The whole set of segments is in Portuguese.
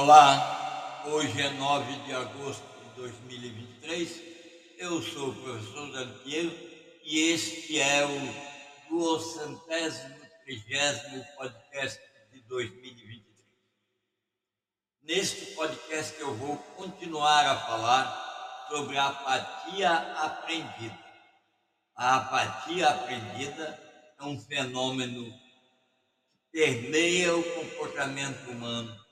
Olá, hoje é 9 de agosto de 2023. Eu sou o professor Dantiero e este é o duocentésimo trigésimo podcast de 2023. Neste podcast eu vou continuar a falar sobre a apatia aprendida. A apatia aprendida é um fenômeno que permeia o comportamento humano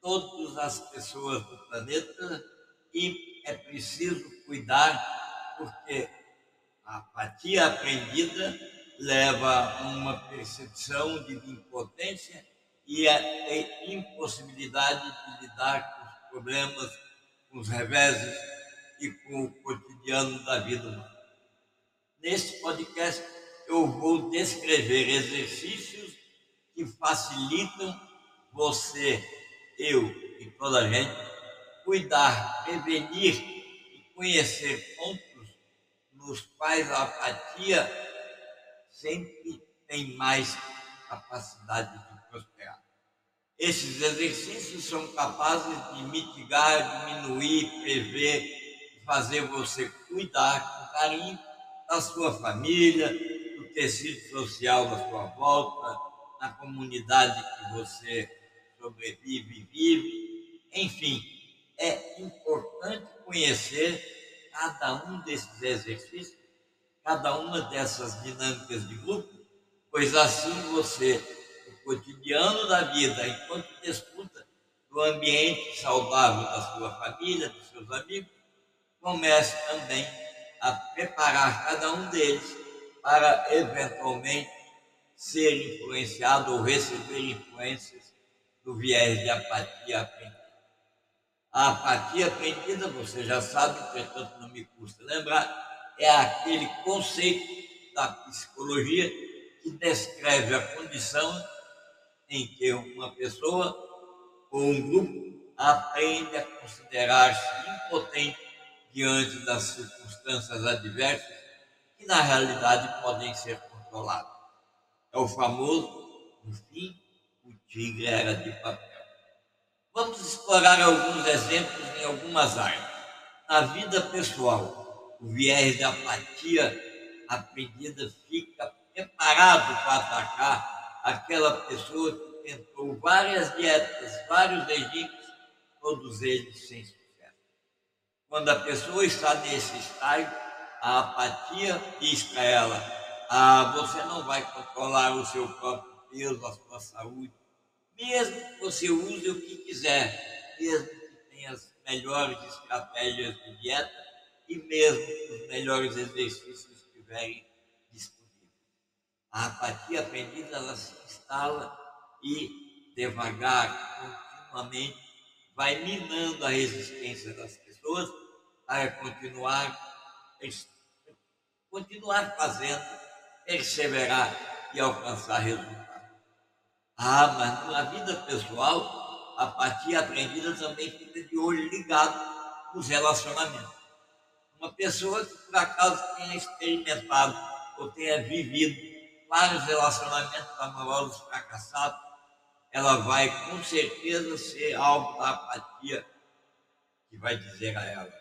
todas as pessoas do planeta e é preciso cuidar, porque a apatia aprendida leva a uma percepção de impotência e a impossibilidade de lidar com os problemas, com os reveses e com o cotidiano da vida humana. Neste podcast, eu vou descrever exercícios que facilitam você eu e toda a gente, cuidar, prevenir e conhecer pontos nos quais a apatia sempre tem mais capacidade de prosperar. Esses exercícios são capazes de mitigar, diminuir, prever, fazer você cuidar com carinho da sua família, do tecido social da sua volta, na comunidade que você sobrevive e vive. Enfim, é importante conhecer cada um desses exercícios, cada uma dessas dinâmicas de grupo, pois assim você, no cotidiano da vida, enquanto desfruta do ambiente saudável da sua família, dos seus amigos, comece também a preparar cada um deles para eventualmente ser influenciado ou receber influências do viés de apatia aprendida. A apatia aprendida, você já sabe, portanto não me custa lembrar, é aquele conceito da psicologia que descreve a condição em que uma pessoa ou um grupo aprende a considerar-se impotente diante das circunstâncias adversas que na realidade podem ser controladas. É o famoso, enfim, tigre era de papel. Vamos explorar alguns exemplos em algumas áreas. Na vida pessoal, o viés de apatia aprendida fica preparado para atacar aquela pessoa que tentou várias dietas, vários regimes, todos eles sem sucesso. Quando a pessoa está nesse estágio, a apatia diz para ela: ah, você não vai controlar o seu próprio peso, a sua saúde, mesmo que você use o que quiser, mesmo que tenha as melhores estratégias de dieta e mesmo que os melhores exercícios estiverem disponíveis. A apatia aprendida ela se instala e devagar, continuamente, vai minando a resistência das pessoas para continuar, continuar fazendo, perseverar e alcançar resultados. Ah, mas na vida pessoal, a apatia aprendida também fica de olho ligado nos relacionamentos. Uma pessoa que por acaso tenha experimentado ou tenha vivido vários relacionamentos amorosos fracassados, ela vai com certeza ser alvo da apatia que vai dizer a ela: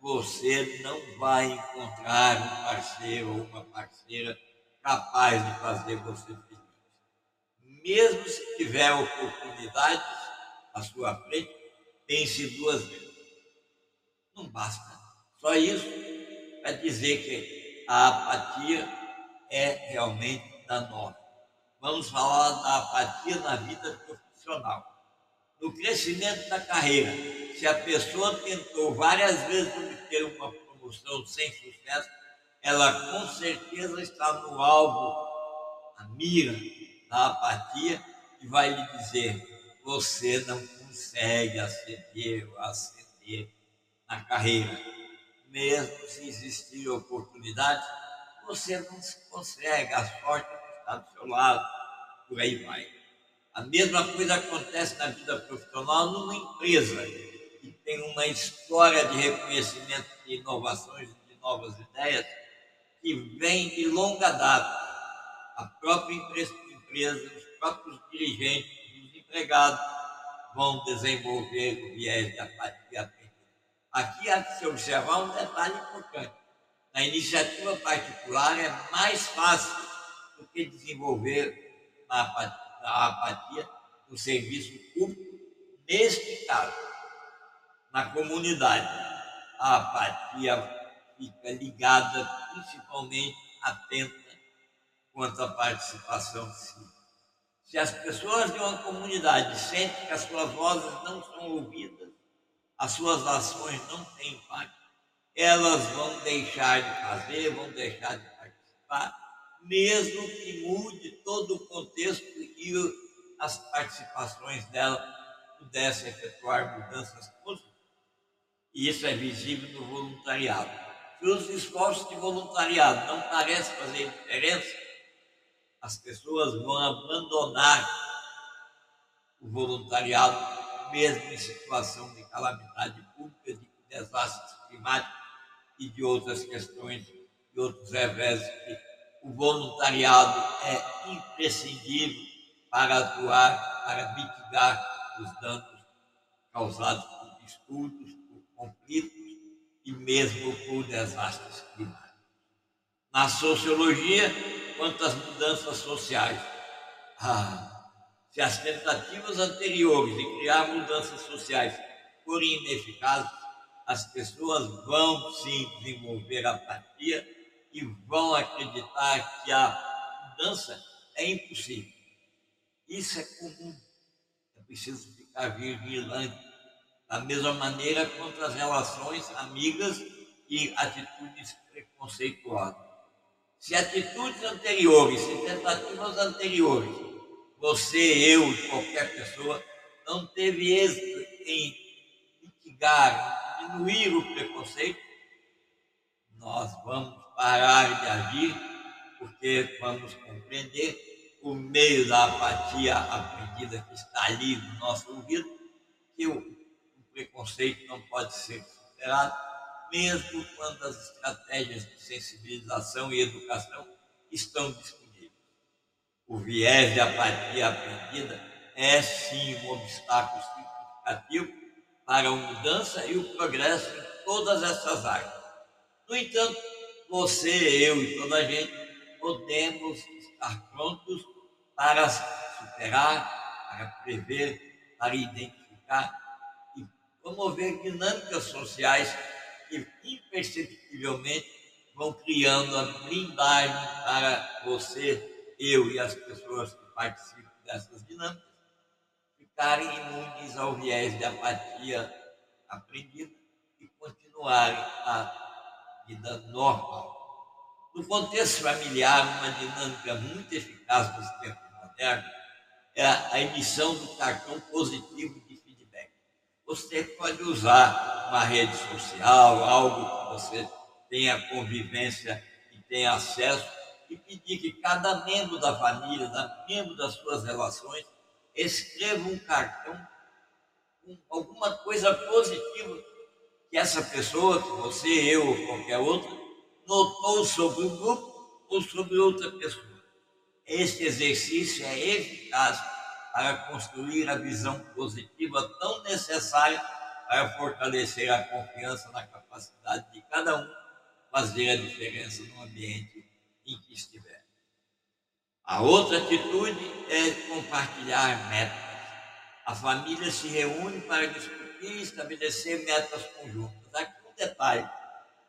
você não vai encontrar um parceiro ou uma parceira capaz de fazer você feliz mesmo se tiver oportunidades à sua frente, pense duas vezes. Não basta. Só isso para dizer que a apatia é realmente danosa. Vamos falar da apatia na vida profissional. No crescimento da carreira, se a pessoa tentou várias vezes obter uma promoção sem sucesso, ela com certeza está no alvo, a mira a apatia e vai lhe dizer: você não consegue aceder ou na carreira. Mesmo se existir oportunidade, você não consegue, a sorte está do seu lado, por aí vai. A mesma coisa acontece na vida profissional numa empresa que tem uma história de reconhecimento de inovações, de novas ideias, que vem de longa data. A própria empresa os próprios dirigentes, os empregados vão desenvolver o viés de apatia. Aqui há que se observar um detalhe importante. Na iniciativa particular é mais fácil do que desenvolver a apatia, a apatia no serviço público, neste caso, na comunidade. A apatia fica ligada principalmente atenta quanto à participação civil. Se as pessoas de uma comunidade sentem que as suas vozes não são ouvidas, as suas ações não têm impacto, elas vão deixar de fazer, vão deixar de participar, mesmo que mude todo o contexto e as participações dela pudessem efetuar mudanças positivas. E isso é visível no voluntariado. Se os esforços de voluntariado não parecem fazer diferença, as pessoas vão abandonar o voluntariado, mesmo em situação de calamidade pública, de desastres climáticos e de outras questões, de outros revés. O voluntariado é imprescindível para atuar, para mitigar os danos causados por distúrbios, por conflitos e mesmo por desastres climáticos. Na sociologia, quanto às mudanças sociais. Ah, se as tentativas anteriores de criar mudanças sociais forem ineficazes, as pessoas vão sim desenvolver apatia e vão acreditar que a mudança é impossível. Isso é comum. É preciso ficar vigilante. Da mesma maneira contra as relações amigas e atitudes preconceituosas. Se atitudes anteriores, se tentativas anteriores, você, eu qualquer pessoa, não teve êxito em mitigar, diminuir o preconceito, nós vamos parar de agir, porque vamos compreender o meio da apatia aprendida que está ali no nosso ouvido, que o preconceito não pode ser superado mesmo quando as estratégias de sensibilização e educação estão disponíveis. O viés de apatia aprendida é sim um obstáculo significativo para a mudança e o progresso em todas essas áreas. No entanto, você, eu e toda a gente podemos estar prontos para superar, para prever, para identificar e promover dinâmicas sociais que imperceptivelmente vão criando a blindagem para você, eu e as pessoas que participam dessas dinâmicas ficarem imunes ao viés de apatia aprendida e continuarem a vida normal. No contexto familiar, uma dinâmica muito eficaz nos tempos modernos é a emissão do cartão positivo de você pode usar uma rede social, algo que você tenha convivência e tenha acesso, e pedir que cada membro da família, cada membro das suas relações, escreva um cartão com alguma coisa positiva que essa pessoa, que você, eu ou qualquer outra, notou sobre o grupo ou sobre outra pessoa. Este exercício é eficaz para construir a visão positiva tão necessária para fortalecer a confiança na capacidade de cada um fazer a diferença no ambiente em que estiver. A outra atitude é compartilhar metas. A família se reúne para discutir e estabelecer metas conjuntas. Aqui um detalhe.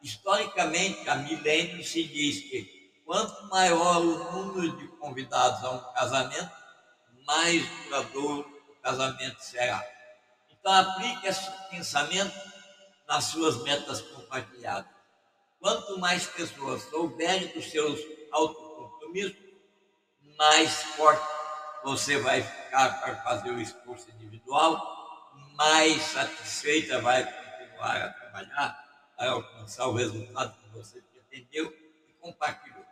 Historicamente, há milênios se diz que quanto maior o número de convidados a um casamento, mais duradouro o casamento será. Então, aplique esse pensamento nas suas metas compartilhadas. Quanto mais pessoas souberem dos seus autocompromissos, mais forte você vai ficar para fazer o esforço individual, mais satisfeita vai continuar a trabalhar para alcançar o resultado que você pretendeu e compartilhou.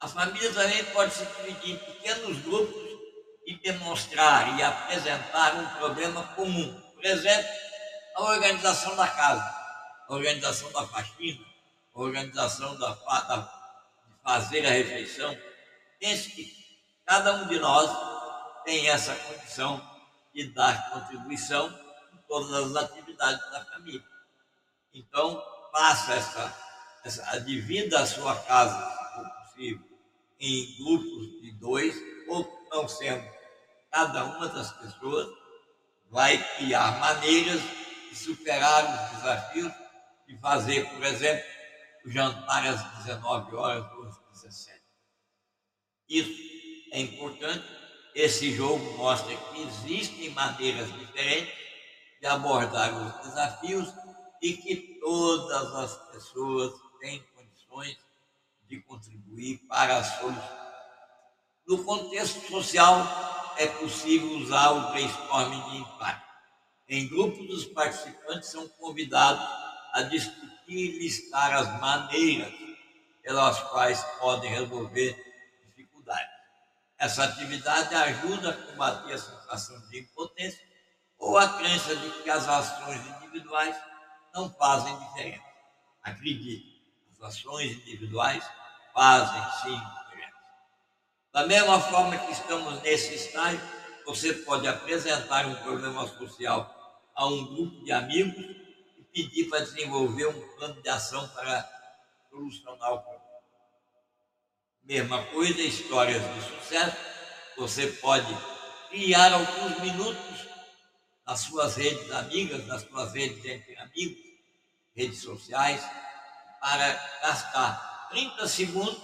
A família também pode se dividir em pequenos grupos e demonstrar e apresentar um problema comum. Por exemplo, a organização da casa, a organização da faxina, a organização da, da, de fazer a refeição. Pense que cada um de nós tem essa condição e dar contribuição em todas as atividades da família. Então, faça essa, essa divida a sua casa, se for possível, em grupos de dois, ou não sendo cada uma das pessoas, vai criar maneiras de superar os desafios de fazer, por exemplo, o jantar às 19 horas ou às 17. Isso é importante. Esse jogo mostra que existem maneiras diferentes de abordar os desafios e que todas as pessoas têm condições de contribuir para a solução. No contexto social, é possível usar o brainstorming de impacto. Em grupos, os participantes são convidados a discutir e listar as maneiras pelas quais podem resolver dificuldades. Essa atividade ajuda a combater a sensação de impotência ou a crença de que as ações individuais não fazem diferença. Acredite, as ações individuais fazem sim. Da mesma forma que estamos nesse estágio, você pode apresentar um problema social a um grupo de amigos e pedir para desenvolver um plano de ação para solucionar o problema. Mesma coisa, histórias de sucesso. Você pode criar alguns minutos nas suas redes amigas, nas suas redes entre amigos, redes sociais, para gastar 30 segundos,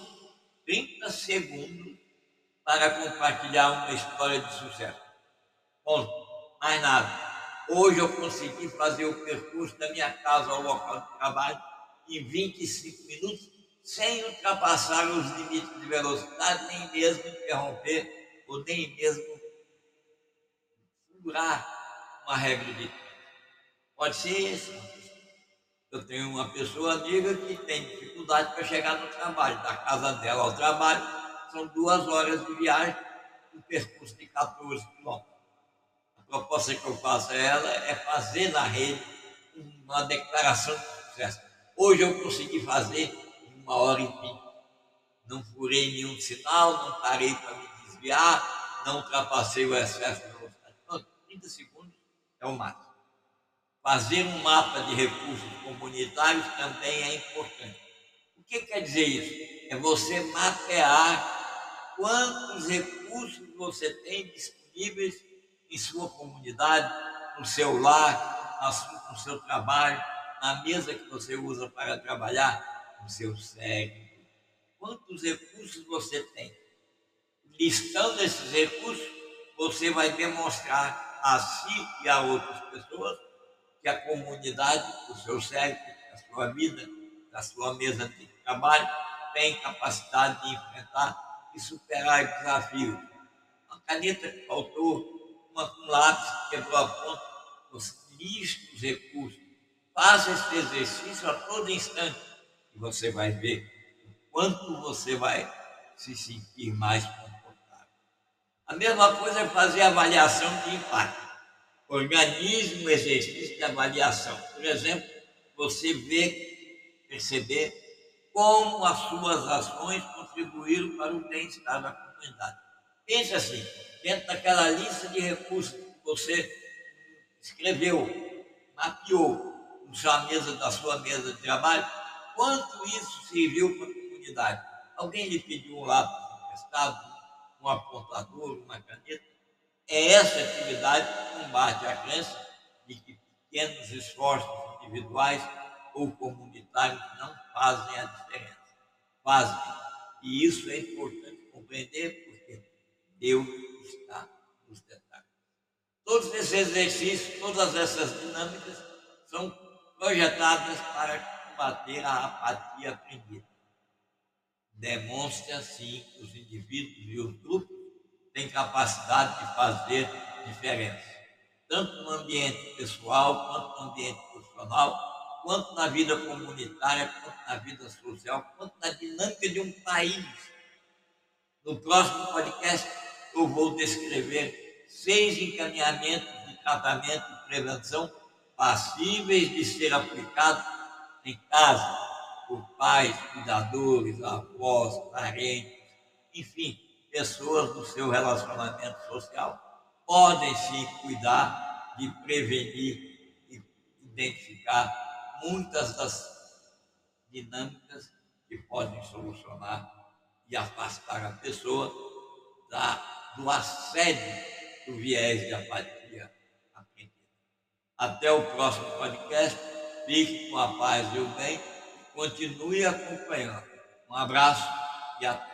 30 segundos para compartilhar uma história de sucesso. Ponto. Mais nada. Hoje eu consegui fazer o percurso da minha casa ao local de trabalho em 25 minutos, sem ultrapassar os limites de velocidade, nem mesmo interromper, ou nem mesmo furar uma regra de. Pode ser isso. Eu tenho uma pessoa amiga que tem dificuldade para chegar no trabalho, da casa dela ao trabalho, são duas horas de viagem, um percurso de 14 quilômetros. A proposta que eu faço a ela é fazer na rede uma declaração de sucesso. Hoje eu consegui fazer em uma hora e vinte. Não furei nenhum sinal, não parei para me desviar, não ultrapassei o excesso de velocidade. 30 segundos é o máximo. Fazer um mapa de recursos comunitários também é importante. O que quer dizer isso? É você mapear quantos recursos você tem disponíveis em sua comunidade, no seu lar, no seu trabalho, na mesa que você usa para trabalhar, no seu cérebro. Quantos recursos você tem? Listando esses recursos, você vai demonstrar a si e a outras pessoas que a comunidade, o seu cérebro, a sua vida, a sua mesa de trabalho, tem capacidade de enfrentar e superar desafios. Uma caneta que faltou, um lápis que quebrou a ponta, você lista os recursos. Faça esse exercício a todo instante e você vai ver o quanto você vai se sentir mais confortável. A mesma coisa é fazer avaliação de impacto organize um exercício de avaliação. Por exemplo, você vê, perceber como as suas ações contribuíram para o bem-estar da comunidade. Pense assim, dentro daquela lista de recursos que você escreveu, mapeou na sua mesa, da sua mesa de trabalho, quanto isso serviu para a comunidade? Alguém lhe pediu um lápis emprestado, um apontador, uma caneta? É essa atividade que combate a crença de que pequenos esforços individuais ou comunitários não fazem a diferença. Fazem. E isso é importante compreender porque Deus está nos detalhes. Todos esses exercícios, todas essas dinâmicas são projetadas para combater a apatia aprendida. Demonstra assim que os indivíduos e os grupos tem capacidade de fazer diferença, tanto no ambiente pessoal, quanto no ambiente profissional, quanto na vida comunitária, quanto na vida social, quanto na dinâmica de um país. No próximo podcast, eu vou descrever seis encaminhamentos de tratamento e prevenção passíveis de ser aplicados em casa, por pais, cuidadores, avós, parentes, enfim, pessoas do seu relacionamento social podem sim cuidar de prevenir e identificar muitas das dinâmicas que podem solucionar e afastar a pessoa da, do assédio do viés de apatia. Até o próximo podcast. Fique com a paz e o bem continue acompanhando. Um abraço e até.